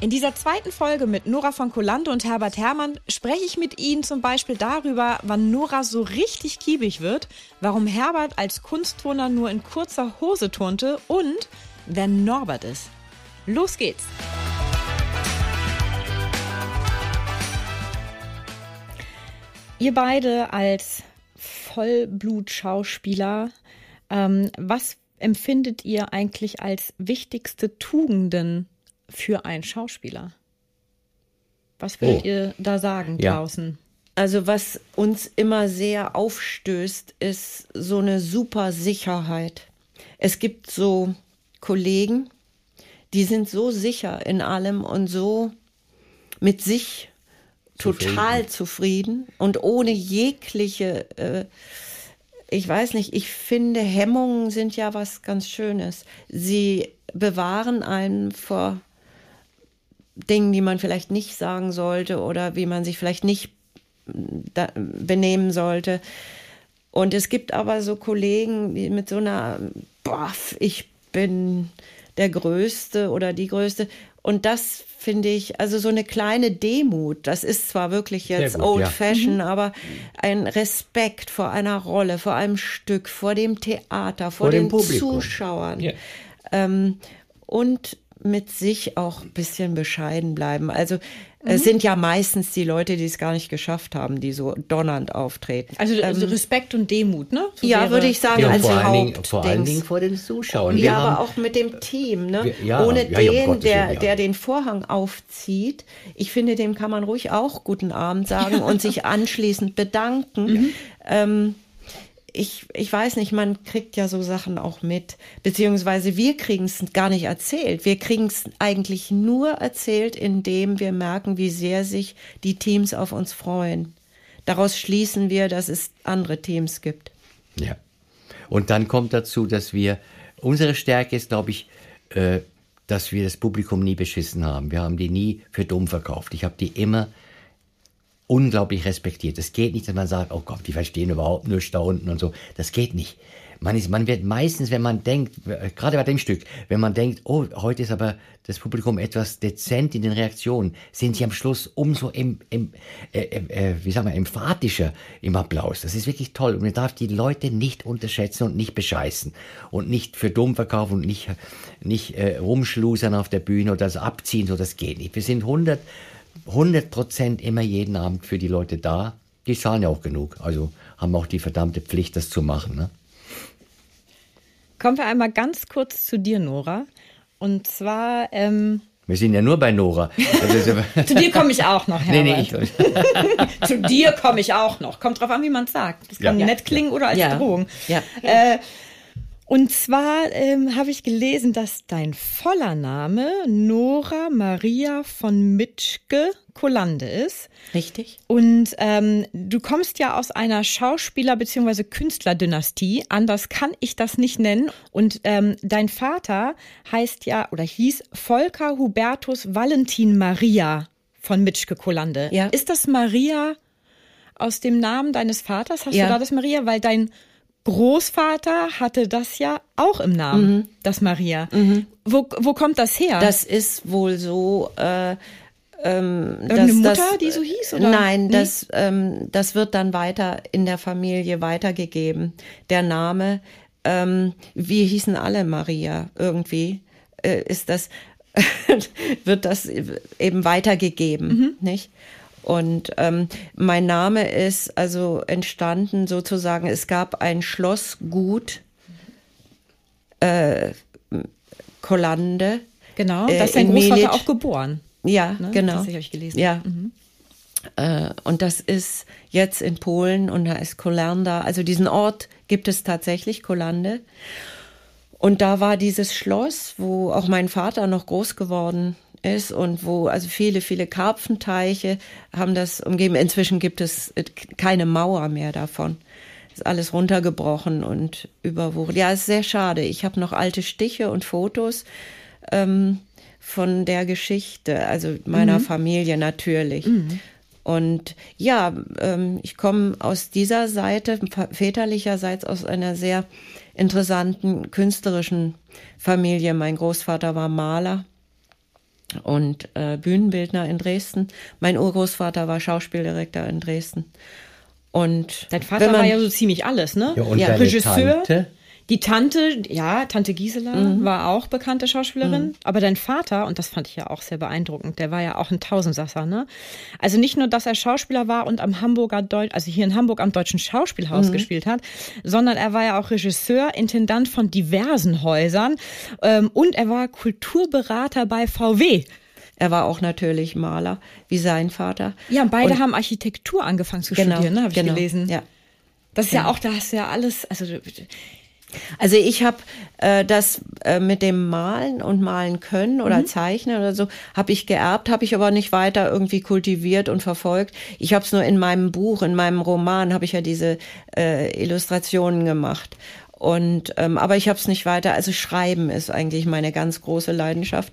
In dieser zweiten Folge mit Nora von Kolande und Herbert Herrmann spreche ich mit Ihnen zum Beispiel darüber, wann Nora so richtig kiebig wird, warum Herbert als Kunstturner nur in kurzer Hose turnte und wer Norbert ist. Los geht's! Ihr beide als Vollblutschauspieler, ähm, was empfindet ihr eigentlich als wichtigste Tugenden für einen Schauspieler? Was würdet oh. ihr da sagen ja. draußen? Also was uns immer sehr aufstößt, ist so eine super Sicherheit. Es gibt so Kollegen, die sind so sicher in allem und so mit sich zufrieden. total zufrieden und ohne jegliche, äh, ich weiß nicht, ich finde, Hemmungen sind ja was ganz Schönes. Sie bewahren einen vor Dingen, die man vielleicht nicht sagen sollte oder wie man sich vielleicht nicht benehmen sollte. Und es gibt aber so Kollegen, die mit so einer, boah, ich bin der Größte oder die Größte. Und das finde ich, also so eine kleine Demut, das ist zwar wirklich jetzt gut, old ja. fashioned, mhm. aber ein Respekt vor einer Rolle, vor einem Stück, vor dem Theater, vor, vor den Zuschauern. Ja. Ähm, und mit sich auch ein bisschen bescheiden bleiben. Also mhm. es sind ja meistens die Leute, die es gar nicht geschafft haben, die so donnernd auftreten. Also, also ähm, Respekt und Demut, ne? So ja, würde ich sagen, ja, als vor allen, Dingen, vor allen Dingen vor den Zuschauern. Wir ja, haben, aber auch mit dem Team, ne? Wir, ja, Ohne ja, den, um der, der den Vorhang aufzieht. Ich finde, dem kann man ruhig auch guten Abend sagen und sich anschließend bedanken. Mhm. Ähm, ich, ich weiß nicht, man kriegt ja so Sachen auch mit, beziehungsweise wir kriegen es gar nicht erzählt. Wir kriegen es eigentlich nur erzählt, indem wir merken, wie sehr sich die Teams auf uns freuen. Daraus schließen wir, dass es andere Teams gibt. Ja. Und dann kommt dazu, dass wir, unsere Stärke ist, glaube ich, äh, dass wir das Publikum nie beschissen haben. Wir haben die nie für dumm verkauft. Ich habe die immer unglaublich respektiert. Es geht nicht, dass man sagt, oh Gott, die verstehen überhaupt nur da unten und so. Das geht nicht. Man, ist, man wird meistens, wenn man denkt, gerade bei dem Stück, wenn man denkt, oh, heute ist aber das Publikum etwas dezent in den Reaktionen, sind sie am Schluss umso im, im, äh, äh, wie sagen wir, emphatischer im Applaus. Das ist wirklich toll. Und man darf die Leute nicht unterschätzen und nicht bescheißen und nicht für dumm verkaufen und nicht, nicht äh, rumschlusern auf der Bühne oder das abziehen, so das geht nicht. Wir sind 100 100 Prozent immer jeden Abend für die Leute da. Die zahlen ja auch genug, also haben auch die verdammte Pflicht, das zu machen. Ne? Kommen wir einmal ganz kurz zu dir, Nora. Und zwar. Ähm wir sind ja nur bei Nora. Also, zu dir komme ich auch noch, Herbert. Nee, nee, ich Zu dir komme ich auch noch. Kommt drauf an, wie man es sagt. Das kann ja. nett klingen oder als ja. Drohung. Ja. Äh, und zwar ähm, habe ich gelesen, dass dein voller Name Nora Maria von Mitschke Kolande ist. Richtig. Und ähm, du kommst ja aus einer Schauspieler- bzw. Künstlerdynastie. Anders kann ich das nicht nennen. Und ähm, dein Vater heißt ja oder hieß Volker Hubertus Valentin Maria von Mitschke Kolande. Ja. Ist das Maria aus dem Namen deines Vaters? Hast ja. du da das Maria? Weil dein Großvater hatte das ja auch im Namen, mhm. das Maria. Mhm. Wo, wo kommt das her? Das ist wohl so. Äh, ähm, Irgendeine Mutter, das, die so hieß? Oder? Nein, nee? das, ähm, das wird dann weiter in der Familie weitergegeben. Der Name, ähm, wir hießen alle Maria irgendwie, äh, ist das, wird das eben weitergegeben, mhm. nicht? Und ähm, mein Name ist also entstanden sozusagen, es gab ein Schlossgut äh, Kollande. Genau, äh, da ist dein Großvater Melit. auch geboren. Ja, ne? genau. Das habe ich gelesen. Ja. Mhm. Äh, und das ist jetzt in Polen und da ist Kolanda. Also diesen Ort gibt es tatsächlich, Kolande. Und da war dieses Schloss, wo auch mein Vater noch groß geworden ist und wo also viele, viele Karpfenteiche haben das umgeben. Inzwischen gibt es keine Mauer mehr davon. Ist alles runtergebrochen und überwuchert. Ja, ist sehr schade. Ich habe noch alte Stiche und Fotos ähm, von der Geschichte, also meiner mhm. Familie natürlich. Mhm. Und ja, ähm, ich komme aus dieser Seite, väterlicherseits aus einer sehr interessanten künstlerischen Familie. Mein Großvater war Maler und äh, Bühnenbildner in Dresden. Mein Urgroßvater war Schauspieldirektor in Dresden. Und dein Vater man, war ja so ziemlich alles, ne? Ja, und ja. Regisseur. Tante? Die Tante, ja, Tante Gisela mhm. war auch bekannte Schauspielerin, mhm. aber dein Vater, und das fand ich ja auch sehr beeindruckend, der war ja auch ein Tausendsasser, ne? Also nicht nur, dass er Schauspieler war und am Hamburger Deutsch, also hier in Hamburg am Deutschen Schauspielhaus mhm. gespielt hat, sondern er war ja auch Regisseur, Intendant von diversen Häusern ähm, und er war Kulturberater bei VW. Er war auch natürlich Maler, wie sein Vater. Ja, beide und, haben Architektur angefangen zu genau, studieren, ne, habe ich genau, gelesen. Ja. Das ist ja. ja auch, da hast du ja alles, also also ich habe äh, das äh, mit dem Malen und Malen können oder mhm. Zeichnen oder so, habe ich geerbt, habe ich aber nicht weiter irgendwie kultiviert und verfolgt. Ich habe es nur in meinem Buch, in meinem Roman, habe ich ja diese äh, Illustrationen gemacht. Und ähm, aber ich habe es nicht weiter. Also Schreiben ist eigentlich meine ganz große Leidenschaft.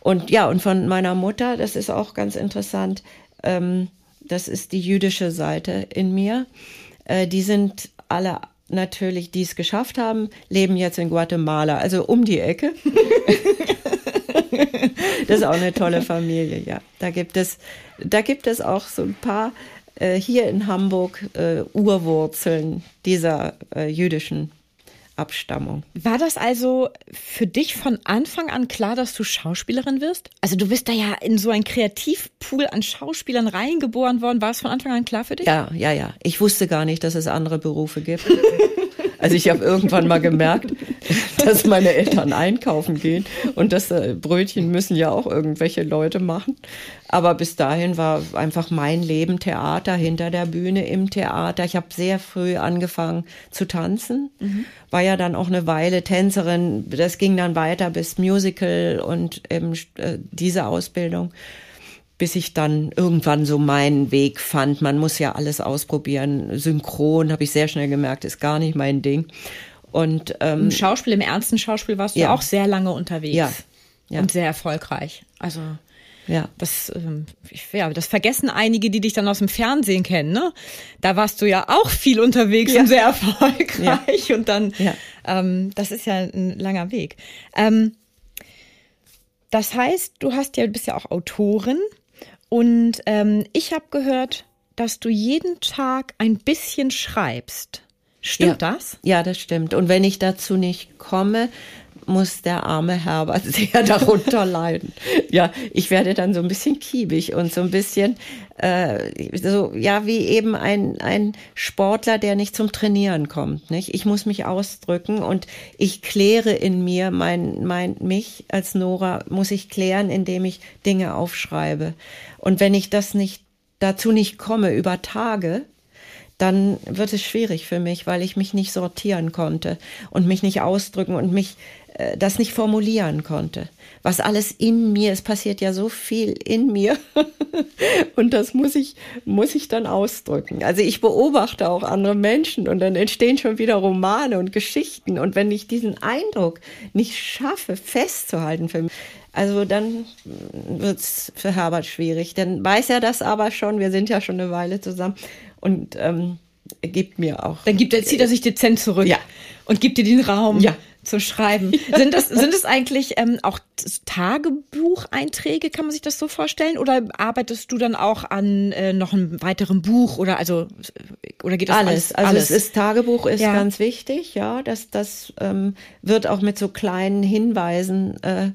Und ja, und von meiner Mutter, das ist auch ganz interessant. Ähm, das ist die jüdische Seite in mir. Äh, die sind alle natürlich, die es geschafft haben, leben jetzt in Guatemala, also um die Ecke. das ist auch eine tolle Familie, ja. Da gibt es, da gibt es auch so ein paar äh, hier in Hamburg äh, Urwurzeln dieser äh, jüdischen Abstammung. War das also für dich von Anfang an klar, dass du Schauspielerin wirst? Also du bist da ja in so ein Kreativpool an Schauspielern reingeboren worden. War es von Anfang an klar für dich? Ja, ja, ja. Ich wusste gar nicht, dass es andere Berufe gibt. Also ich habe irgendwann mal gemerkt, dass meine Eltern einkaufen gehen und das äh, Brötchen müssen ja auch irgendwelche Leute machen. Aber bis dahin war einfach mein Leben Theater hinter der Bühne im Theater. Ich habe sehr früh angefangen zu tanzen, mhm. war ja dann auch eine Weile Tänzerin. Das ging dann weiter bis Musical und eben äh, diese Ausbildung bis ich dann irgendwann so meinen Weg fand. Man muss ja alles ausprobieren. Synchron habe ich sehr schnell gemerkt, ist gar nicht mein Ding. Und ähm, im Schauspiel, im ernsten Schauspiel warst du ja auch sehr lange unterwegs ja, ja. und sehr erfolgreich. Also ja. Das, ähm, ja, das vergessen einige, die dich dann aus dem Fernsehen kennen. Ne? Da warst du ja auch viel unterwegs ja. und sehr erfolgreich. Ja. Und dann, ja. ähm, das ist ja ein langer Weg. Ähm, das heißt, du hast ja, du bist ja auch Autorin. Und ähm, ich habe gehört, dass du jeden Tag ein bisschen schreibst. Stimmt ja. das? Ja, das stimmt. Und wenn ich dazu nicht komme, muss der arme Herbert sehr darunter leiden. Ja, ich werde dann so ein bisschen kiebig und so ein bisschen äh, so ja wie eben ein ein Sportler, der nicht zum Trainieren kommt. Nicht? Ich muss mich ausdrücken und ich kläre in mir mein mein mich als Nora muss ich klären, indem ich Dinge aufschreibe. Und wenn ich das nicht dazu nicht komme über Tage, dann wird es schwierig für mich, weil ich mich nicht sortieren konnte und mich nicht ausdrücken und mich das nicht formulieren konnte. Was alles in mir, es passiert ja so viel in mir und das muss ich, muss ich dann ausdrücken. Also ich beobachte auch andere Menschen und dann entstehen schon wieder Romane und Geschichten und wenn ich diesen Eindruck nicht schaffe, festzuhalten für mich, also dann wird's für Herbert schwierig. Dann weiß er das aber schon, wir sind ja schon eine Weile zusammen und ähm, gibt mir auch. Dann gibt er, zieht er sich dezent zurück ja. und gibt dir den Raum. Ja zu schreiben. Sind das sind es eigentlich ähm, auch Tagebucheinträge? Kann man sich das so vorstellen? Oder arbeitest du dann auch an äh, noch einem weiteren Buch oder also oder geht das alles? alles? Also alles? es ist Tagebuch ist ja. ganz wichtig, ja. Das das ähm, wird auch mit so kleinen Hinweisen äh,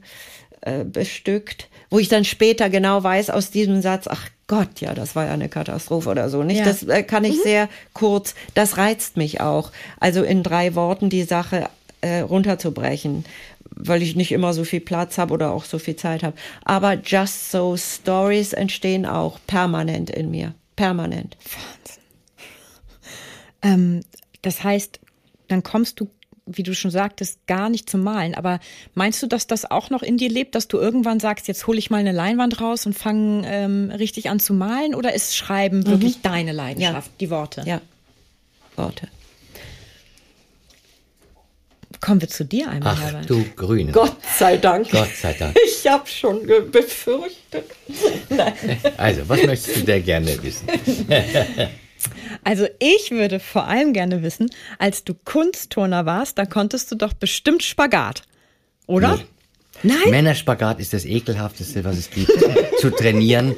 äh, bestückt, wo ich dann später genau weiß aus diesem Satz, ach Gott, ja, das war ja eine Katastrophe oder so. Nicht? Ja. Das äh, kann ich mhm. sehr kurz. Das reizt mich auch. Also in drei Worten die Sache äh, runterzubrechen, weil ich nicht immer so viel Platz habe oder auch so viel Zeit habe. Aber Just So Stories entstehen auch permanent in mir. Permanent. Wahnsinn. Ähm, das heißt, dann kommst du wie du schon sagtest, gar nicht zu malen. Aber meinst du, dass das auch noch in dir lebt, dass du irgendwann sagst, jetzt hole ich mal eine Leinwand raus und fange ähm, richtig an zu malen? Oder ist Schreiben wirklich deine Leidenschaft, die Worte? Ja, Worte. Kommen wir zu dir einmal, Ach, Herbert. du Grüne. Gott sei Dank. Gott sei Dank. Ich habe schon befürchtet. Nein. Also, was möchtest du denn gerne wissen? Also ich würde vor allem gerne wissen, als du Kunstturner warst, da konntest du doch bestimmt Spagat, oder? Nee. Nein? Männerspagat ist das ekelhafteste, was es gibt. zu trainieren,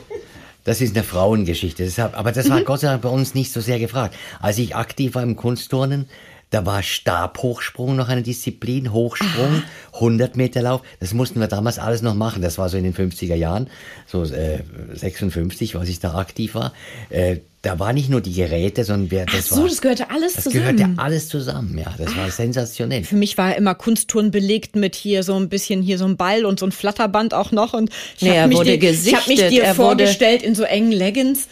das ist eine Frauengeschichte. Aber das war Gott sei Dank bei uns nicht so sehr gefragt. Als ich aktiv war im Kunstturnen, da war Stabhochsprung noch eine Disziplin, Hochsprung, 100 Meter Lauf. Das mussten wir damals alles noch machen. Das war so in den 50er Jahren, so äh, 56, als ich da aktiv war. Äh, da war nicht nur die Geräte, sondern wer, das Ach so, war, das gehörte alles das zusammen. gehörte alles zusammen. Ja, das war sensationell. Für mich war immer Kunstturnen belegt mit hier so ein bisschen hier so ein Ball und so ein Flatterband auch noch und ich Nee, hab er mich wurde dir, ich habe mich dir er wurde- vorgestellt in so engen Leggings.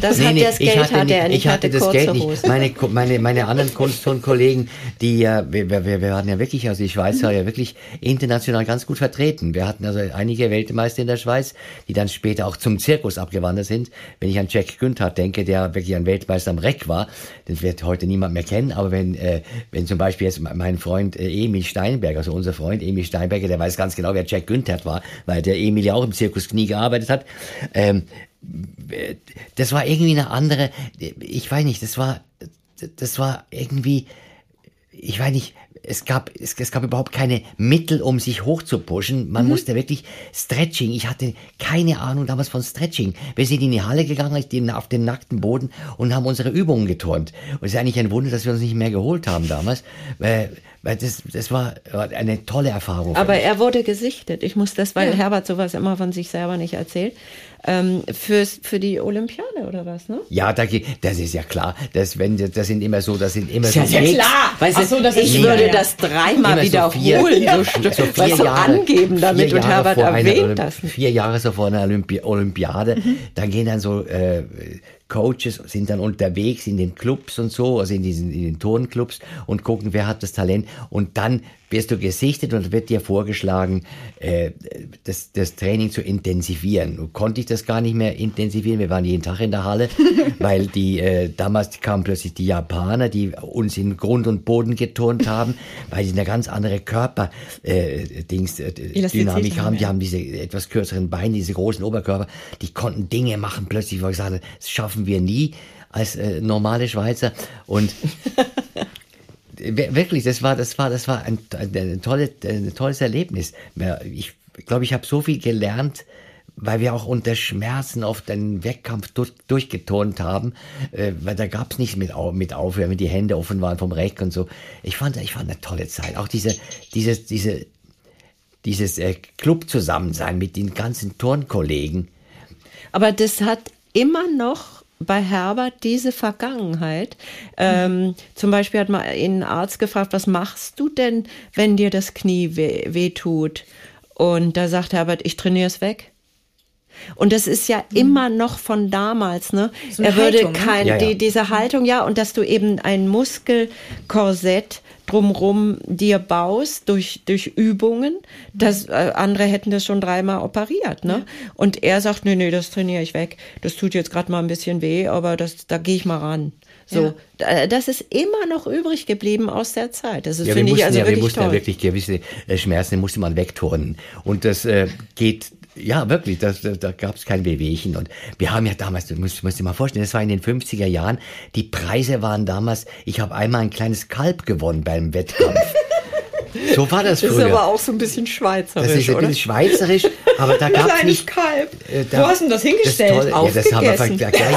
Das Nee, hat nee, das Geld hatte, hatte nicht, er nicht, ich hatte hatte das kurze Geld nicht. Meine, meine, meine anderen Kunstturnkollegen, die ja, wir, wir, wir waren ja wirklich, also die Schweiz war ja wirklich international ganz gut vertreten. Wir hatten also einige Weltmeister in der Schweiz, die dann später auch zum Zirkus abgewandert sind. Wenn ich an Jack Günther denke, der wirklich ein Weltmeister am Reck war, den wird heute niemand mehr kennen, aber wenn, äh, wenn zum Beispiel jetzt mein Freund äh, Emil Steinberger, also unser Freund Emil Steinberger, der weiß ganz genau, wer Jack Günther war, weil der Emil ja auch im Zirkus Knie gearbeitet hat, ähm, das war irgendwie eine andere, ich weiß nicht, das war, das war irgendwie, ich weiß nicht, es gab, es, es gab überhaupt keine Mittel, um sich hochzupushen. Man musste wirklich Stretching. Ich hatte keine Ahnung damals von Stretching. Wir sind in die Halle gegangen, auf den, nackten Boden und haben unsere Übungen geturnt. Und es ist eigentlich ein Wunder, dass wir uns nicht mehr geholt haben damals, weil, weil das, das war eine tolle Erfahrung. Aber er wurde gesichtet. Ich muss das, weil Herbert sowas immer von sich selber nicht erzählt. Ähm, fürs, für die Olympiade oder was, ne? ja, da, geht- das ist ja klar. Das, wenn, das sind immer so, das sind immer so. ja Gigs. klar. Weißt du, Ach so, das ist ich mega, würde ja. das dreimal Immer wiederholen, so, st- so vier weißt du, Jahre, angeben damit vier und Jahre Herbert einer erwähnt Olymp- das. Vier Jahre so vor einer Olympi Olympiade, Mhm. dann gehen dann so äh, Coaches, sind dann unterwegs in den Clubs und so, also in diesen in den Turnclubs und gucken, wer hat das Talent. Und dann wirst du gesichtet und wird dir vorgeschlagen, äh, das, das Training zu intensivieren. Nun konnte ich das gar nicht mehr intensivieren, wir waren jeden Tag in der Halle, weil die äh, damals kamen plötzlich die Japaner, die uns in Grund und Boden geturnt haben, weil sie eine ganz andere Körper äh, äh, Dynamik haben, die haben diese etwas kürzeren Beine, diese großen Oberkörper, die konnten Dinge machen plötzlich, wo ich sagte, das schaffen wir nie als äh, normale Schweizer und Wir- wirklich, das war, das war, das war ein, ein, ein, tolle, ein tolles Erlebnis. Ich glaube, ich habe so viel gelernt, weil wir auch unter Schmerzen auf den Wettkampf durch, durchgeturnt haben, äh, weil da gab es nichts mit, mit Aufhören, wenn die Hände offen waren vom Reck und so. Ich fand, ich fand eine tolle Zeit. Auch diese, dieses, diese, dieses äh, Club-Zusammensein mit den ganzen Turnkollegen. Aber das hat immer noch bei Herbert diese Vergangenheit. Ähm, zum Beispiel hat mal ein Arzt gefragt, was machst du denn, wenn dir das Knie weh, weh tut? Und da sagt Herbert, ich trainiere es weg. Und das ist ja immer noch von damals, ne? So er würde Haltung, ne? kein, Ja, ja. Die, diese Haltung, ja, und dass du eben ein Muskelkorsett drumrum dir baust durch, durch Übungen. Das, äh, andere hätten das schon dreimal operiert, ne? Und er sagt, nee, nee, das trainiere ich weg. Das tut jetzt gerade mal ein bisschen weh, aber das, da gehe ich mal ran. So, Da- das ist immer noch übrig geblieben aus der Zeit. Das ist, Ja, wir finde ich, also ja, wir wirklich mussten toll. ja wirklich gewisse äh, Schmerzen, die musste man wegturnen. Und das äh, geht, ja wirklich, das, da, da gab es kein Wehwehchen. Und wir haben ja damals, du musst, musst dir mal vorstellen, das war in den 50er Jahren, die Preise waren damals, ich habe einmal ein kleines Kalb gewonnen beim Wettkampf. so war das das ist früher. aber auch so ein bisschen schweizerisch, das ist ein bisschen schweizerisch, aber da gab es Kleines nicht... Kalb. äh, Wo hast du denn das hingestellt? Tolle, ja, das haben wir Aufgegessen. vergleich.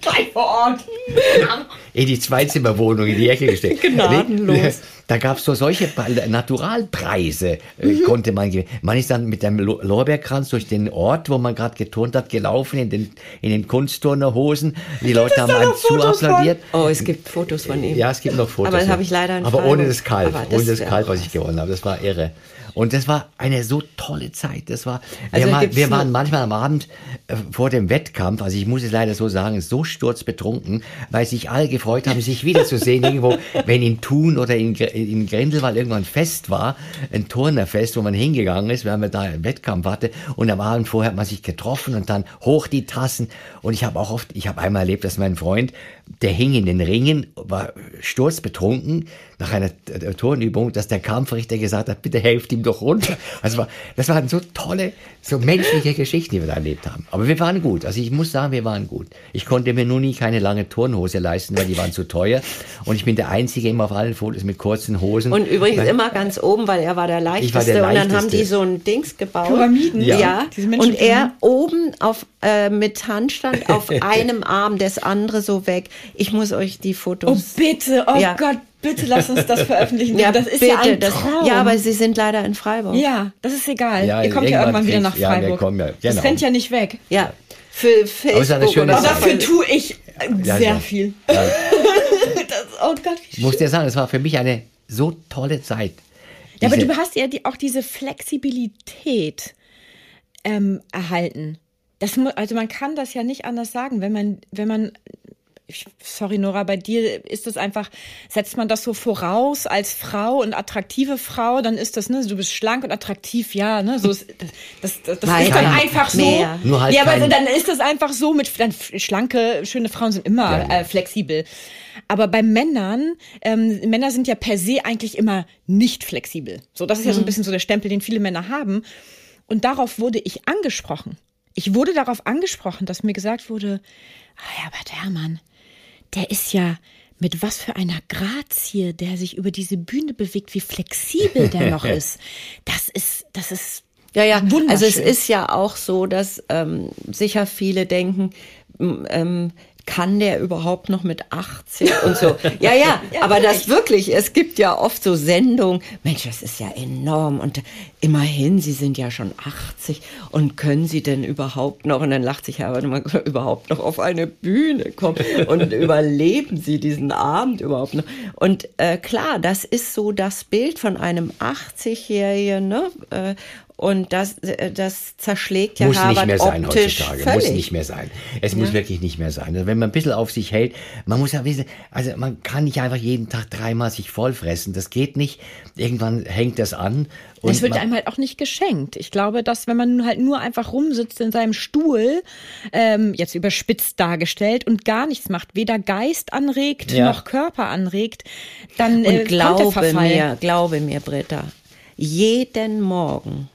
Gleich vor Ort. In die Zweizimmerwohnung in die Ecke gestellt. Gnadenlos. Da gab es so solche Naturalpreise, äh, Mhm. konnte man gewinnen. Man ist dann mit dem Lo- Lorbeerkranz durch den Ort, wo man gerade geturnt hat, gelaufen, in den, in den Kunstturnerhosen. Die Leute haben einen von? zuapplaudiert. Oh, es gibt Fotos von ihm. Ja, es gibt noch Fotos. Aber das ja. habe ich leider in Aber ohne das Kalb, das ohne das wär Kalb, was ich gewonnen habe. Das war irre. Und das war eine so tolle Zeit. Das war, Also wir, gibt's wir waren manchmal am Abend äh, vor dem Wettkampf, also ich muss es leider so sagen, so sturzbetrunken, weil sich alle gefreut haben, sich wiederzusehen irgendwo, wenn in Thun oder in, in Grindelwald irgendwann ein Fest war, ein Turnerfest, wo man hingegangen ist, weil man da einen Wettkampf hatte und am Abend vorher hat man sich getroffen und dann hoch die Tassen und ich habe auch oft, ich habe einmal erlebt, dass mein Freund, der hing in den Ringen, war sturzbetrunken nach einer Turnübung, dass der Kampfrichter gesagt hat, bitte helft ihm doch runter. Also war, das waren so tolle, so menschliche Geschichten, die wir da erlebt haben. Aber wir waren gut. Also ich muss sagen, wir waren gut. Ich konnte mir nur nie keine lange Turnhose leisten, weil die waren zu teuer. Und ich bin der Einzige immer auf allen Fotos mit kurzen Hosen. Und übrigens Weil- immer ganz oben, weil er war der leichteste. Ich war der Und dann haben Leichteste. die so ein Dings gebaut. Pyramiden? Ja. Ja. Und er oben auf, äh, mit Handstand auf einem Arm, das andere so weg. Ich muss euch die Oh Fotos. bitte, oh Ja. Gott, bitte lass uns das veröffentlichen. ja, das ist bitte, ja ein das, Traum. Ja, aber sie sind leider in Freiburg. ja, das ist egal. Ja, Ihr kommt ja irgendwann wieder nach kriegst- ja, wir Freiburg. kommen ja, Das genau. rennt ja nicht weg. Ja, für Facebook. ist eine schöne oder dafür tue ich äh, Ja, sehr ja. viel. Ja. Das, oh Gott, wie muss dir sagen, es war für mich eine so tolle Zeit. Ja, aber Diese- du hast ja die, auch diese Flexibilität ähm, erhalten. Das, also man kann das ja nicht anders sagen, wenn man, wenn man, ich- sorry Nora, bei dir ist es einfach, setzt man das so voraus als Frau und attraktive Frau, dann ist das, ne, du bist schlank und attraktiv, ja, ne, so ist, das, das, das, ist dann einfach so. Mehr. Nur halt ja, aber kein- dann ist das einfach so mit, dann schlanke, schöne Frauen sind immer Ja, ja. Äh, flexibel. Aber bei Männern, ähm, Männer sind ja per se eigentlich immer nicht flexibel. So, das ist ja so ein bisschen so der Stempel, den viele Männer haben. Und darauf wurde ich angesprochen. Ich wurde darauf angesprochen, dass mir gesagt wurde, ah, Herbert Herrmann, der ist ja mit was für einer Grazie, der sich über diese Bühne bewegt, wie flexibel der noch ist. Das ist, das ist Ja, ja. Also es ist ja auch so, dass ähm, sicher viele denken, ähm, kann der überhaupt noch mit 80 und so. Ja, ja, aber das wirklich, es gibt ja oft so Sendungen, Mensch, das ist ja enorm und immerhin, Sie sind ja schon 80 und können Sie denn überhaupt noch, und dann lacht sich Herbert immer, überhaupt noch auf eine Bühne kommen und überleben Sie diesen Abend überhaupt noch? Und äh, klar, das ist so das Bild von einem 80-Jährigen, ne? Äh, und das, äh, das zerschlägt ja muss nicht Herbert mehr sein optisch heutzutage. völlig. Muss nicht mehr sein. Es muss wirklich nicht mehr sein. Also wenn man ein bisschen auf sich hält, man muss ja wissen, also man kann nicht einfach jeden Tag dreimal sich vollfressen. Das geht nicht. Irgendwann hängt das an. Und Es wird man, einem halt auch nicht geschenkt. Ich glaube, dass wenn man halt nur einfach rumsitzt in seinem Stuhl, ähm, jetzt überspitzt dargestellt und gar nichts macht, weder Geist anregt Ja. noch Körper anregt, dann äh, Und kommt der glaube mir, glaube mir, Britta, jeden Morgen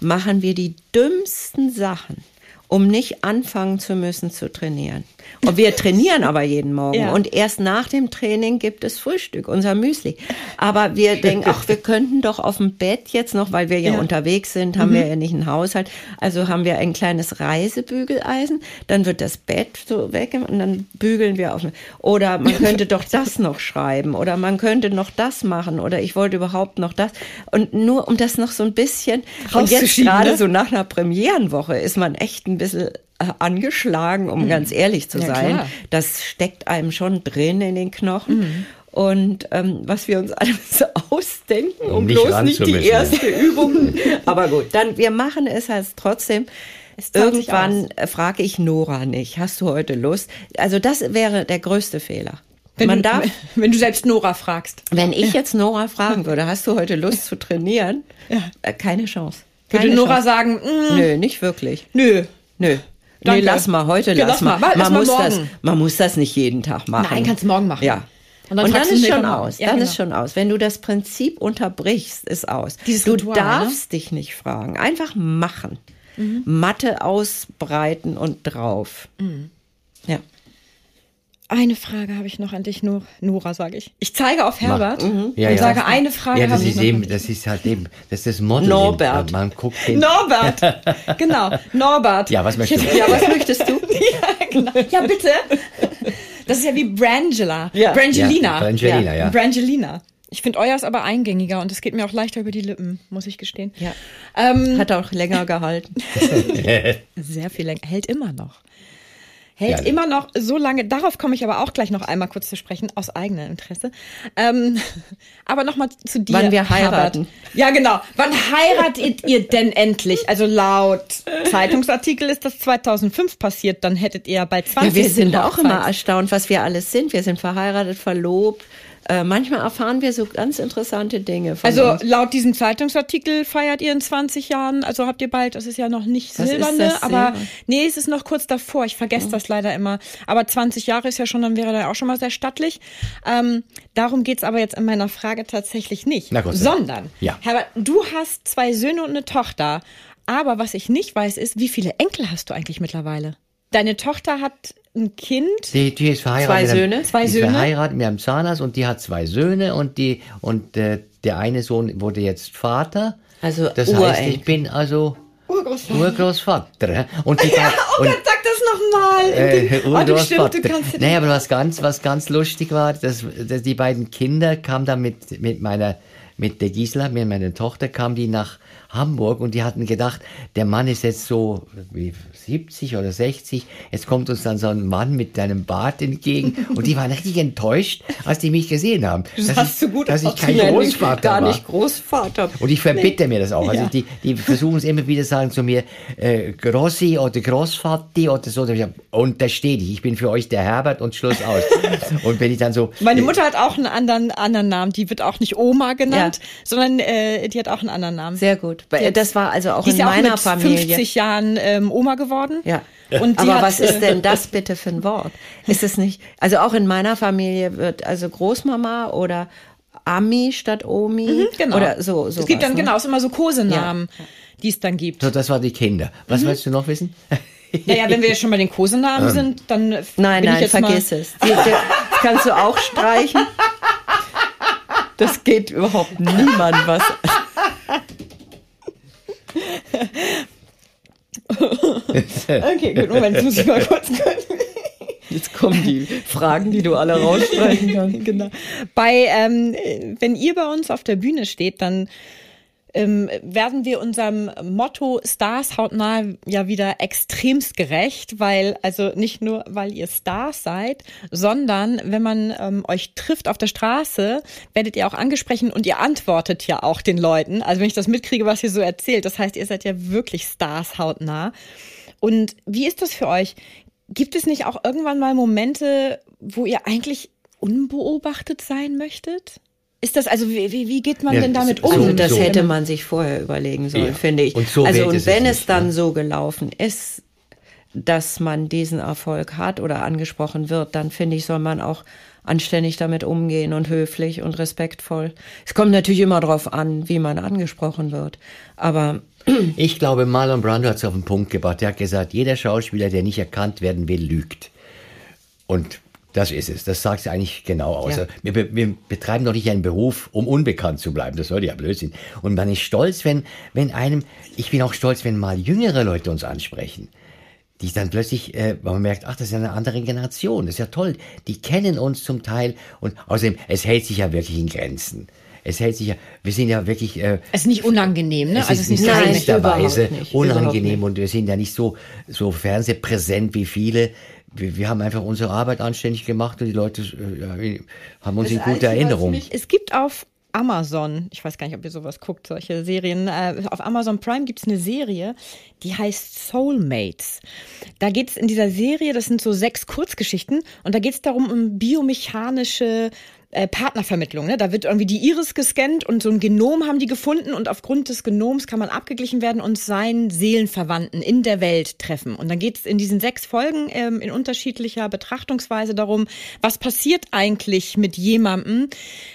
machen wir die dümmsten Sachen, um nicht anfangen zu müssen zu trainieren. Und wir trainieren aber jeden Morgen. Ja. Und erst nach dem Training gibt es Frühstück, unser Müsli. Aber wir denken, ach, wir könnten doch auf dem Bett jetzt noch, weil wir ja, Ja. unterwegs sind, haben wir ja nicht einen Haushalt. Also haben wir ein kleines Reisebügeleisen. Dann wird das Bett so weg und dann bügeln wir auf. Oder man könnte doch das noch schreiben. Oder man könnte noch das machen. Oder ich wollte überhaupt noch das. Und nur um das noch so ein bisschen. Und jetzt Rauszuschieben, gerade ne? so nach einer Premierenwoche ist man echt ein bisschen äh, angeschlagen, um ganz ehrlich zu Ja, sein. klar. Das steckt einem schon drin in den Knochen. Mhm. Und ähm, was wir uns alles ausdenken, um, Um nicht bloß nicht die erste Übung. Aber gut, dann wir machen es halt trotzdem. Irgendwann äh, frage ich Nora nicht, hast du heute Lust? Also das wäre der größte Fehler. Wenn Man du, darf, wenn du selbst Nora fragst. wenn ich jetzt Nora fragen würde, hast du heute Lust zu trainieren? Äh, keine Chance. Würde Keine Nora Chance. sagen, mm, Nö, nicht wirklich. nö. Nö. Danke. Nee, lass mal, heute lass, lass mal. mal. Man muss, das, man muss das nicht jeden Tag machen. Nein, kannst du morgen machen. Ja. Und Und dann dann, fragst du ist schon aus. Ja, dann genau. ist schon aus. Wenn du das Prinzip unterbrichst, ist aus. Dieses du Ritual, ne? darfst dich nicht fragen. Einfach machen. Mhm. Matte ausbreiten und drauf. Mhm. Ja. Eine Frage habe ich noch an dich, Nor Nora, sage ich. Ich zeige auf Herbert Ja, und ja. sage, eine Frage ja, das habe ich ist noch. eben, das ist halt eben, das ist das Model. Norbert. Man guckt hin. Norbert. genau, Norbert. Ja, was möchtest du? Ja, was möchtest du? ja, genau. ja, bitte. Das ist ja wie Brangela. Ja. Brangelina. Ja, Brangelina, ja. Brangelina. Ich finde euer ist aber eingängiger und es geht mir auch leichter über die Lippen, muss ich gestehen. Ja. Ähm, Hat auch länger gehalten. sehr viel länger. Hält immer noch. Hält Ja. immer noch so lange. Darauf komme ich aber auch gleich noch einmal kurz zu sprechen, aus eigenem Interesse. Ähm, aber nochmal zu dir. Wann wir Herbert. heiraten. Ja, genau. Wann heiratet ihr denn endlich? Also laut Zeitungsartikel ist das 2005 passiert, dann hättet ihr bald 20 Ja, wir sind auch immer erstaunt, was wir alles sind. Wir sind verheiratet, verlobt. Äh, manchmal erfahren wir so ganz interessante Dinge von Also uns. laut diesem Zeitungsartikel feiert ihr in 20 Jahren, also habt ihr bald, das ist ja noch nicht silberne, das, aber Silber? nee, es ist noch kurz davor. Ich vergesse das leider immer. Aber 20 Jahre ist ja schon, dann wäre da auch schon mal sehr stattlich. Ähm, darum geht's aber jetzt in meiner Frage tatsächlich nicht. Sondern, Ja. Herbert, du hast zwei Söhne und eine Tochter. Aber was ich nicht weiß, ist, wie viele Enkel hast du eigentlich mittlerweile? Deine Tochter hat ein Kind. Die, die ist verheiratet. Zwei Söhne? Zwei die ist Söhne? verheiratet mit einem Zahnarzt und die hat zwei Söhne und die und äh, der eine Sohn wurde jetzt Vater. Also das heißt, Urenkel. ich bin also Urgroßvater. Urgroßvater. Und die beiden- Oh und, Gott, sag das nochmal. äh, oh, du stimmt, Urgroßvater. du kannst Naja, aber was ganz, was ganz lustig war, dass, dass die beiden Kinder kamen dann mit, mit meiner, mit der Gisela, mit meiner Tochter, kamen die nach Hamburg und die hatten gedacht, der Mann ist jetzt so wie 70 oder 60, jetzt kommt uns dann so ein Mann mit einem Bart entgegen und die waren richtig enttäuscht, als die mich gesehen haben. Das dass hast ich, gut dass ich kein. Großvater Gar war. nicht Großvater. Und ich verbitte mir das auch. Also Ja. die, die versuchen es immer wieder sagen zu mir, äh, Grossi oder Großvati oder so. Ich sag, Untersteh dich, ich bin für euch der Herbert und Schluss aus. und wenn ich dann so... Meine Mutter hat auch einen anderen, anderen Namen. Die wird auch nicht Oma genannt, Ja. sondern äh, die hat auch einen anderen Namen. Sehr gut. Jetzt- Das war also auch die ist in ja auch meiner mit Familie. 50 Jahren ähm, Oma geworden. Ja. Und Aber hat, was äh, ist denn das bitte für ein Wort? Ist es nicht, also auch in meiner Familie wird also Großmama oder Ami statt Omi Genau. oder so. es gibt dann ne? genau, es immer so Kosenamen, die es dann gibt. So, das war die Kinder. Was Mhm. willst du noch wissen? Naja, wenn wir jetzt schon bei den Kosenamen sind, dann äh, Nein, bin ich nein, jetzt vergiss mal, es. Die, die, das kannst du auch streichen. Das geht überhaupt niemand was. Okay, gut, Moment, jetzt muss ich mal kurz Jetzt kommen die Fragen, die du alle rausstreichen kannst. genau. Bei, ähm, äh, wenn ihr bei uns auf der Bühne steht, dann ähm, werden wir unserem Motto Stars hautnah ja wieder extremst gerecht, weil, also nicht nur, weil ihr Stars seid, sondern wenn man ähm, euch trifft auf der Straße, werdet ihr auch angesprochen und ihr antwortet ja auch den Leuten. Also wenn ich das mitkriege, was ihr so erzählt, das heißt, ihr seid ja wirklich Stars hautnah. Und wie ist das für euch? Gibt es nicht auch irgendwann mal Momente, wo ihr eigentlich unbeobachtet sein möchtet? Ist das, also wie, wie, wie geht man Ja, denn damit um? Also das so. hätte man sich vorher überlegen sollen, Ja. finde ich. Und so also und ist es wenn es, nicht, dann ne? so gelaufen ist, dass man diesen Erfolg hat oder angesprochen wird, dann finde ich, soll man auch anständig damit umgehen und höflich und respektvoll. Es kommt natürlich immer darauf an, wie man angesprochen wird. Aber Ich glaube, Marlon Brando hat es auf den Punkt gebracht. Er hat gesagt, jeder Schauspieler, der nicht erkannt werden will, lügt. Und das ist es. Das sagt es eigentlich genau aus. Ja. Wir, wir betreiben doch nicht einen Beruf, um unbekannt zu bleiben. Das würde ja Blödsinn. Und man ist stolz, wenn, wenn einem, ich bin auch stolz, wenn mal jüngere Leute uns ansprechen. Die dann plötzlich, äh, man merkt, ach, das ist ja eine andere Generation. Das ist ja toll. Die kennen uns zum Teil. Und außerdem, es hält sich ja wirklich in Grenzen. Es hält sich ja, wir sind ja wirklich, äh, Es ist nicht unangenehm, ne? es also ist es ist nicht Nein, Weise nicht, unangenehm und wir sind ja nicht so, so fernsehpräsent wie viele. Wir, wir haben einfach unsere Arbeit anständig gemacht und die Leute äh, haben uns in guter Erinnerung. Es gibt auf Amazon, ich weiß gar nicht, ob ihr sowas guckt, solche Serien, äh, auf Amazon Prime gibt es eine Serie, die heißt Soulmates. Da geht es in dieser Serie, das sind so sechs Kurzgeschichten, und da geht es darum, um biomechanische äh, Partnervermittlung. Ne? Da wird irgendwie die Iris gescannt und so ein Genom haben die gefunden und aufgrund des Genoms kann man abgeglichen werden und seinen Seelenverwandten in der Welt treffen. Und dann geht es in diesen sechs Folgen ähm, in unterschiedlicher Betrachtungsweise darum, was passiert eigentlich mit jemandem,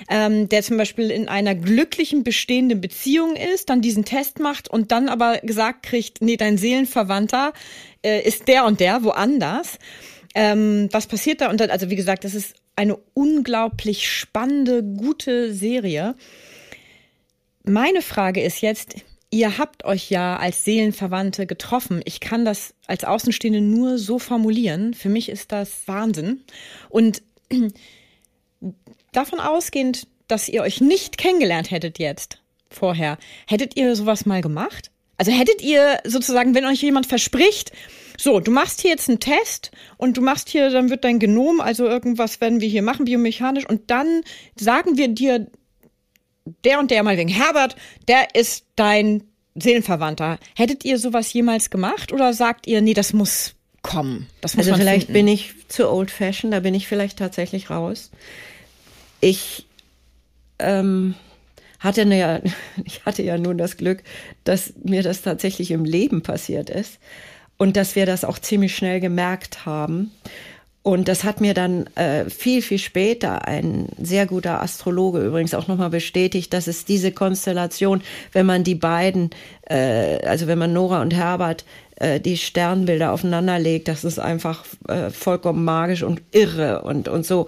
ähm, der zum Beispiel in einer glücklichen bestehenden Beziehung ist, dann diesen Test macht und dann aber gesagt kriegt, nee, dein Seelenverwandter äh, ist der und der woanders. Ähm, was passiert da? Und dann, also wie gesagt, das ist eine unglaublich spannende, gute Serie. Meine Frage ist jetzt, ihr habt euch ja als Seelenverwandte getroffen. Ich kann das als Außenstehende nur so formulieren. Für mich ist das Wahnsinn. Und davon ausgehend, dass ihr euch nicht kennengelernt hättet jetzt vorher, hättet ihr sowas mal gemacht? Also hättet ihr sozusagen, wenn euch jemand verspricht, so, du machst hier jetzt einen Test und du machst hier, dann wird dein Genom, also irgendwas werden wir hier machen, biomechanisch, und dann sagen wir dir, der und der mal wegen Herbert, der ist dein Seelenverwandter. Hättet ihr sowas jemals gemacht oder sagt ihr, nee, das muss kommen? Das muss also vielleicht finden? bin ich zu old fashioned, da bin ich vielleicht tatsächlich raus. Ich ähm, hatte ja, ich hatte ja nun das Glück, dass mir das tatsächlich im Leben passiert ist und dass wir das auch ziemlich schnell gemerkt haben. Und das hat mir dann äh, viel, viel später ein sehr guter Astrologe übrigens auch nochmal bestätigt, dass es diese Konstellation, wenn man die beiden, äh, also wenn man Nora und Herbert äh, die Sternbilder aufeinander legt, das ist einfach äh, vollkommen magisch und irre und, und so.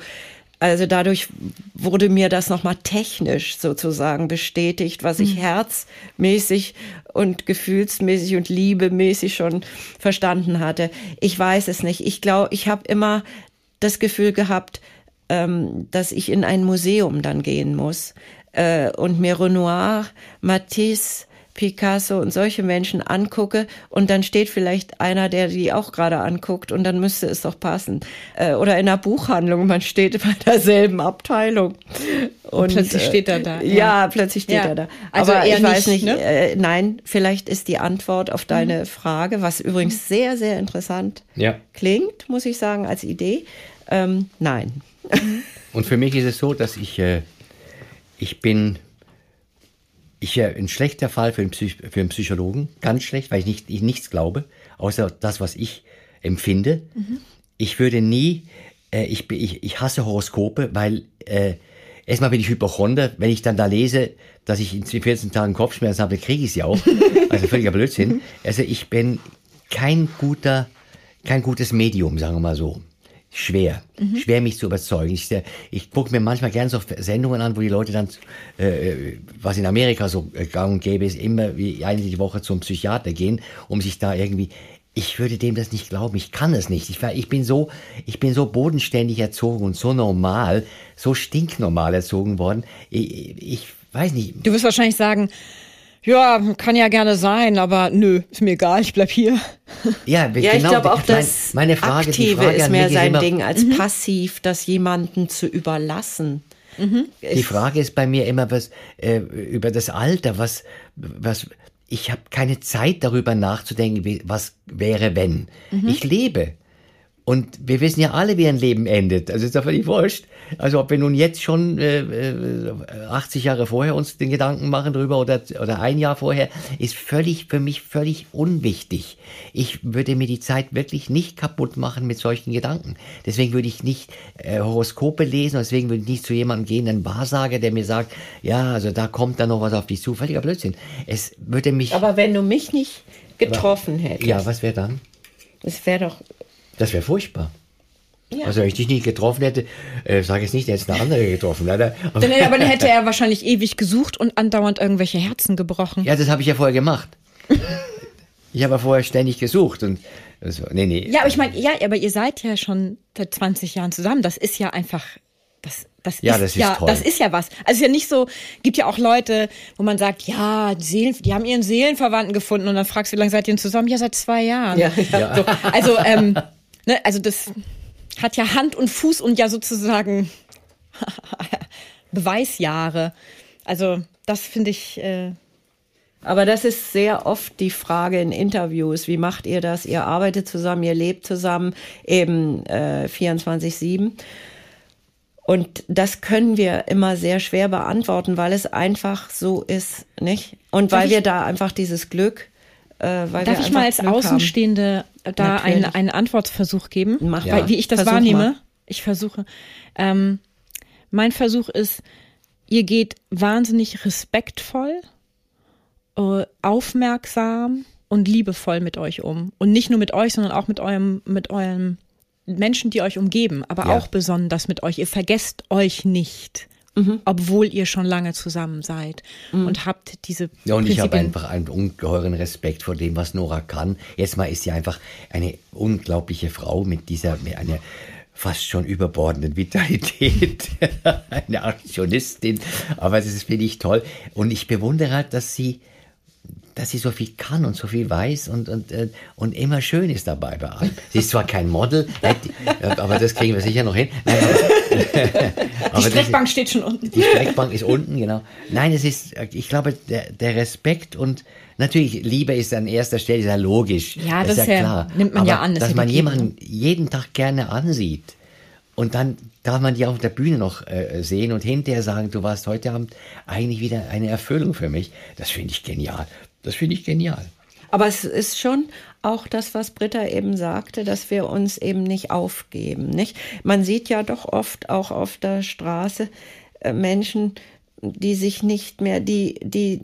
Also dadurch wurde mir das nochmal technisch sozusagen bestätigt, was ich herzmäßig und gefühlsmäßig und liebemäßig schon verstanden hatte. Ich weiß es nicht. Ich glaube, ich habe immer das Gefühl gehabt, ähm, dass ich in ein Museum dann gehen muss äh, und mir Renoir, Matisse, Picasso und solche Menschen angucke und dann steht vielleicht einer, der die auch gerade anguckt und dann müsste es doch passen. Äh, oder in einer Buchhandlung, man steht bei derselben Abteilung. Und, plötzlich äh, steht er da, Ja, ja. plötzlich steht Ja. er da. Also Aber eher ich weiß nicht, nicht, ne? äh, nein, vielleicht ist die Antwort auf deine Frage, was übrigens sehr, sehr interessant Ja. klingt, muss ich sagen, als Idee. Ähm, nein. Und für mich ist es so, dass ich, äh, ich bin, ich äh, ein schlechter Fall für einen, Psych für einen Psychologen, ganz schlecht, weil ich, nicht, ich nichts glaube, außer das, was ich empfinde. Ich würde nie, äh, ich, ich, ich hasse Horoskope, weil äh, erstmal bin ich Hypochonder, wenn ich dann da lese, dass ich in 14 Tagen Kopfschmerzen habe, dann kriege ich sie auch. Also völliger Blödsinn. Also ich bin kein guter, kein gutes Medium, sagen wir mal so. Schwer. Schwer mich zu überzeugen. Ich, äh, ich gucke mir manchmal gerne so Sendungen an, wo die Leute dann, äh, was in Amerika so äh, gang und gäbe ist, immer wie eine die Woche zum Psychiater gehen, um sich da irgendwie, ich würde dem das nicht glauben. Ich kann es nicht. Ich, ich bin so, ich bin so bodenständig erzogen und so normal, so stinknormal erzogen worden. Ich, ich weiß nicht. Du wirst wahrscheinlich sagen, ja, kann ja gerne sein, aber nö, ist mir egal, ich bleib hier. Ja, Ja, ich glaube auch, mein- das meine Frage, die Aktive Frage ist mehr sein immer, Ding als passiv, das jemanden zu überlassen. Die Frage ist bei mir immer was äh, über das Alter, was was ich habe keine Zeit darüber nachzudenken, wie, was wäre wenn. Ich lebe. Und wir wissen ja alle, wie ein Leben endet. Also ist doch völlig wurscht. Also ob wir nun jetzt schon äh, äh, 80 Jahre vorher uns den Gedanken machen drüber oder, oder ein Jahr vorher, ist völlig für mich völlig unwichtig. Ich würde mir die Zeit wirklich nicht kaputt machen mit solchen Gedanken. Deswegen würde ich nicht äh, Horoskope lesen, und deswegen würde ich nicht zu jemandem gehen, einen Wahrsager, der mir sagt, ja, also da kommt dann noch was auf dich zu. Völliger Blödsinn. Es würde mich. Aber wenn du mich nicht getroffen hättest, ja, was wäre dann? es wäre doch. Das wäre furchtbar. Ja. Also wenn ich dich nicht getroffen hätte, äh, sage jetzt nicht, der ist eine andere getroffen. Leider. Dann, aber dann hätte er wahrscheinlich ewig gesucht und andauernd irgendwelche Herzen gebrochen. Ja, das habe ich ja vorher gemacht. Ich habe ja vorher ständig gesucht und also, nee, nee. Ja, aber ich meine, ja, aber ihr seid ja schon seit 20 Jahren zusammen. Das ist ja einfach, das, das Ja, ist das ist ja, toll. das ist ja was. Also es ist ja nicht so, gibt ja auch Leute, wo man sagt, ja, die Seelen, die haben ihren Seelenverwandten gefunden und dann fragst du, wie lange seid ihr denn zusammen? Ja, seit zwei Jahren. Ja, ja. So, also, ähm, ne, also das hat ja Hand und Fuß und ja sozusagen Beweisjahre. Also das finde ich. Äh, Aber das ist sehr oft die Frage in Interviews. Wie macht ihr das? Ihr arbeitet zusammen, ihr lebt zusammen, eben äh, 24-7. Und das können wir immer sehr schwer beantworten, weil es einfach so ist, nicht? Und weil wir da einfach dieses Glück, äh, weil Darf wir ich mal als Glück haben. Außenstehende da einen, einen Antwortversuch geben? Mach Weil, mal. wie ich das Versuch wahrnehme. mal. Ich versuche. Ähm, mein Versuch ist, ihr geht wahnsinnig respektvoll, äh, aufmerksam und liebevoll mit euch um. Und nicht nur mit euch, sondern auch mit eurem, mit eurem Menschen, die euch umgeben, aber Ja. auch besonders mit euch. Ihr vergesst euch nicht. Mhm. Obwohl ihr schon lange zusammen seid und habt diese Ja, und ich habe Prinzipien. einfach einen ungeheuren Respekt vor dem, was Nora kann. Erstmal ist sie einfach eine unglaubliche Frau mit dieser, mit einer fast schon überbordenden Vitalität. Eine Aktionistin. Aber das finde ich toll. Und ich bewundere halt, dass sie, dass sie so viel kann und so viel weiß und, und, äh, und immer schön ist dabei bei allem. Sie ist zwar kein Model, aber das kriegen wir sicher noch hin. Die Streckbank steht schon unten. Die Streckbank ist unten, genau. Nein, es ist, ich glaube, der, der Respekt und natürlich Liebe ist an erster Stelle, ist ja logisch. Ja, das, das ist ja klar. Nimmt man aber ja an. Das dass man jemanden jeden Tag gerne ansieht und dann darf man die auf der Bühne noch äh, sehen und hinterher sagen, du warst heute Abend eigentlich wieder eine Erfüllung für mich. Das finde ich genial. Das finde ich genial. Aber es ist schon auch das, was Britta eben sagte, dass wir uns eben nicht aufgeben. Nicht? Man sieht ja doch oft auch auf der Straße äh, Menschen, die sich nicht mehr, die, die,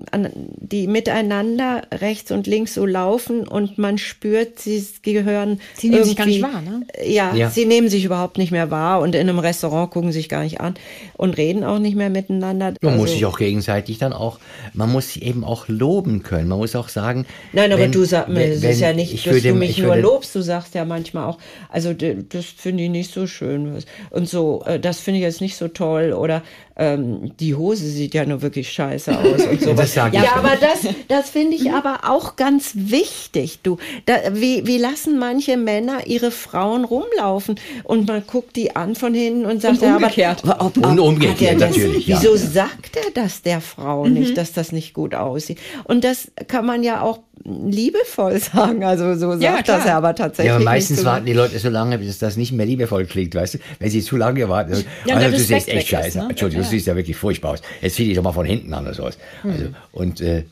die miteinander rechts und links so laufen und man spürt, sie gehören. Sie nehmen sich gar nicht wahr, ne? Ja, ja, sie nehmen sich überhaupt nicht mehr wahr und in einem Restaurant gucken sich gar nicht an und reden auch nicht mehr miteinander. Man also, muss sich auch gegenseitig dann auch, man muss sich eben auch loben können. Man muss auch sagen. Nein, aber wenn, du sagst, es ist ja nicht, dass würde, du mich nur lobst, du sagst ja manchmal auch, also das finde ich nicht so schön und so, äh, das finde ich jetzt nicht so toll oder ähm, die Hose sieht ja nur wirklich scheiße aus und so. das sag ich ja, aber das, das finde ich aber auch ganz wichtig. Du, da, wie, wie lassen manche Männer ihre Frauen rumlaufen und man guckt die an von hinten und sagt, und umgekehrt. Ja, aber, ob, ob, und umgekehrt das, natürlich. Ja. Wieso sagt er das der Frau mhm. nicht, dass das nicht gut aussieht? Und das kann man ja auch liebevoll sagen. Also so sagt ja, das er aber tatsächlich. Ja, aber meistens so warten die Leute so lange, bis das nicht mehr liebevoll klingt, weißt du? Wenn sie zu lange warten. Ja, also du siehst echt scheiße. Ne? Entschuldigung, ja. du siehst ja wirklich furchtbar aus. Jetzt zieh dich doch mal von hinten an oder sowas. Mhm. Also, und äh,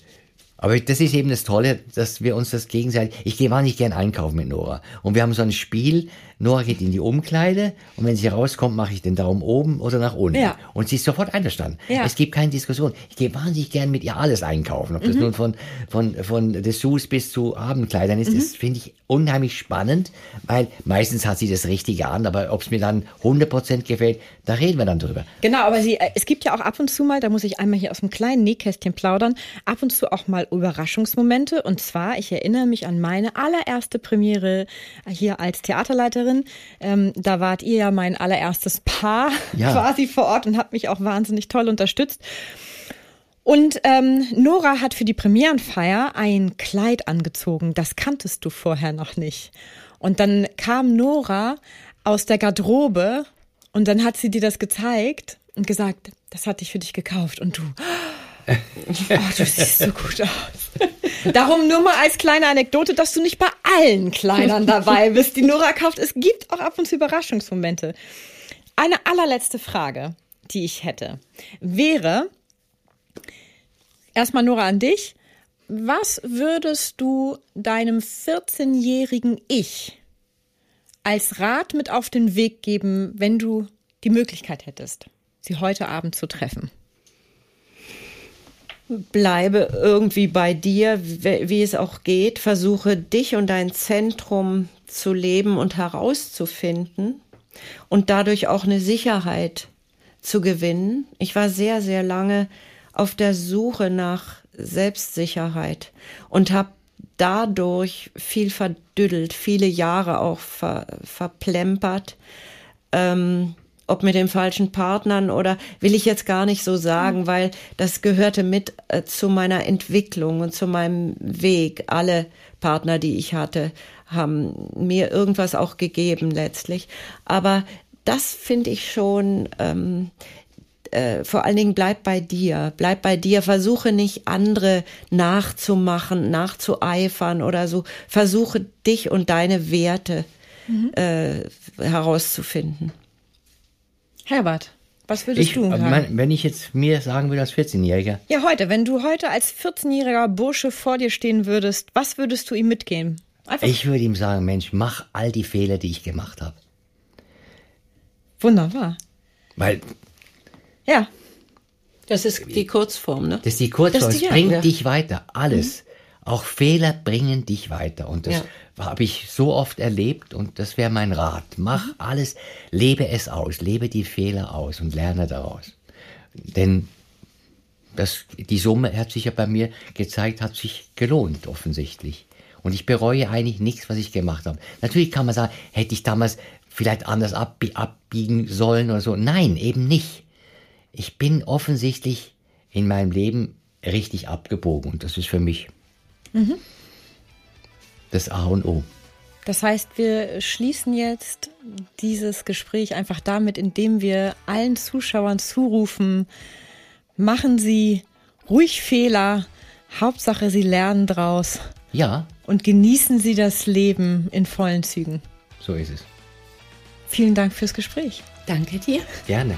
aber das ist eben das Tolle, dass wir uns das gegenseitig. Ich gehe wahnsinnig gern einkaufen mit Nora. Und wir haben so ein Spiel, Nora geht in die Umkleide und wenn sie rauskommt, mache ich den Daumen oben oder nach unten. Ja. Und sie ist sofort einverstanden. Ja. Es gibt keine Diskussion. Ich gehe wahnsinnig gern mit ihr alles einkaufen. Ob das mhm. nun von, von, von Dessous bis zu Abendkleidern ist, mhm. das finde ich unheimlich spannend, weil meistens hat sie das Richtige an, aber ob es mir dann 100% gefällt, da reden wir dann drüber. Genau, aber sie, äh, es gibt ja auch ab und zu mal, da muss ich einmal hier aus dem kleinen Nähkästchen plaudern, ab und zu auch mal Überraschungsmomente. Und zwar, ich erinnere mich an meine allererste Premiere hier als Theaterleiterin. Ähm, da wart ihr ja mein allererstes Paar ja. quasi vor Ort und habt mich auch wahnsinnig toll unterstützt. Und ähm, Nora hat für die Premierenfeier ein Kleid angezogen. Das kanntest du vorher noch nicht. Und dann kam Nora aus der Garderobe und dann hat sie dir das gezeigt und gesagt, das hatte ich für dich gekauft. Und du, Oh, du siehst so gut aus. Darum nur mal als kleine Anekdote, dass du nicht bei allen Kleinern dabei bist, die Nora kauft. Es gibt auch ab und zu Überraschungsmomente. Eine allerletzte Frage, die ich hätte, wäre erstmal Nora an dich. Was würdest du deinem 14-jährigen Ich als Rat mit auf den Weg geben, wenn du die Möglichkeit hättest, sie heute Abend zu treffen? Bleibe irgendwie bei dir, wie es auch geht, versuche dich und dein Zentrum zu leben und herauszufinden und dadurch auch eine Sicherheit zu gewinnen. Ich war sehr, sehr lange auf der Suche nach Selbstsicherheit und habe dadurch viel verdüdelt, viele Jahre auch ver, verplempert. Ähm, ob mit den falschen Partnern oder will ich jetzt gar nicht so sagen, mhm. weil das gehörte mit äh, zu meiner Entwicklung und zu meinem Weg. Alle Partner, die ich hatte, haben mir irgendwas auch gegeben letztlich. Aber das finde ich schon, ähm, äh, vor allen Dingen bleib bei dir, bleib bei dir, versuche nicht andere nachzumachen, nachzueifern oder so, versuche dich und deine Werte mhm. äh, herauszufinden. Herbert, was würdest ich, du sagen? Mein, wenn ich jetzt mir sagen würde als 14-Jähriger. Ja, heute, wenn du heute als 14-jähriger Bursche vor dir stehen würdest, was würdest du ihm mitgeben? Einfach. Ich würde ihm sagen, Mensch, mach all die Fehler, die ich gemacht habe. Wunderbar. Weil. Ja. Das ist die Kurzform, ne? Das ist die Kurzform. Es bringt ja. dich weiter. Alles. Mhm. Auch Fehler bringen dich weiter. Und das ja habe ich so oft erlebt und das wäre mein Rat. Mach mhm. alles, lebe es aus, lebe die Fehler aus und lerne daraus. Denn das, die Summe hat sich ja bei mir gezeigt, hat sich gelohnt offensichtlich. Und ich bereue eigentlich nichts, was ich gemacht habe. Natürlich kann man sagen, hätte ich damals vielleicht anders abbi abbiegen sollen oder so. Nein, eben nicht. Ich bin offensichtlich in meinem Leben richtig abgebogen und das ist für mich mhm. Das A und O. Das heißt, wir schließen jetzt dieses Gespräch einfach damit, indem wir allen Zuschauern zurufen, machen Sie ruhig Fehler, Hauptsache Sie lernen draus. Ja. Und genießen Sie das Leben in vollen Zügen. So ist es. Vielen Dank fürs Gespräch. Danke dir. Gerne.